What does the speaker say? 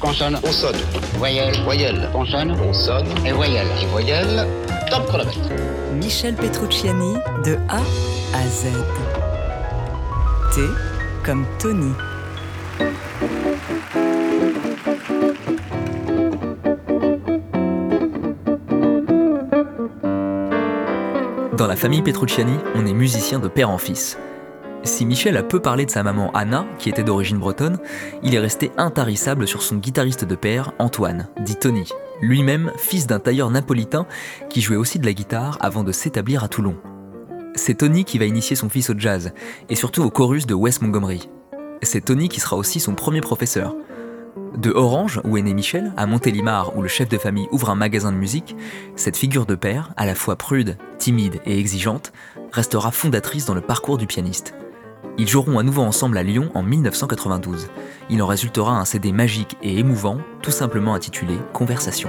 Consonne. Consonne. Voyelle. Voyelle. Consonne. Consonne. Et voyelle. Et voyelle. Top chronomètre. Michel Petrucciani de A à Z. T comme Tony. Dans la famille Petrucciani, on est musicien de père en fils. Si Michel a peu parlé de sa maman Anna, qui était d'origine bretonne, il est resté intarissable sur son guitariste de père, Antoine, dit Tony, lui-même fils d'un tailleur napolitain qui jouait aussi de la guitare avant de s'établir à Toulon. C'est Tony qui va initier son fils au jazz, et surtout au chorus de Wes Montgomery. C'est Tony qui sera aussi son premier professeur. De Orange, où est né Michel, à Montélimar, où le chef de famille ouvre un magasin de musique, cette figure de père, à la fois prude, timide et exigeante, restera fondatrice dans le parcours du pianiste. Ils joueront à nouveau ensemble à Lyon en 1992. Il en résultera un CD magique et émouvant, tout simplement intitulé Conversation.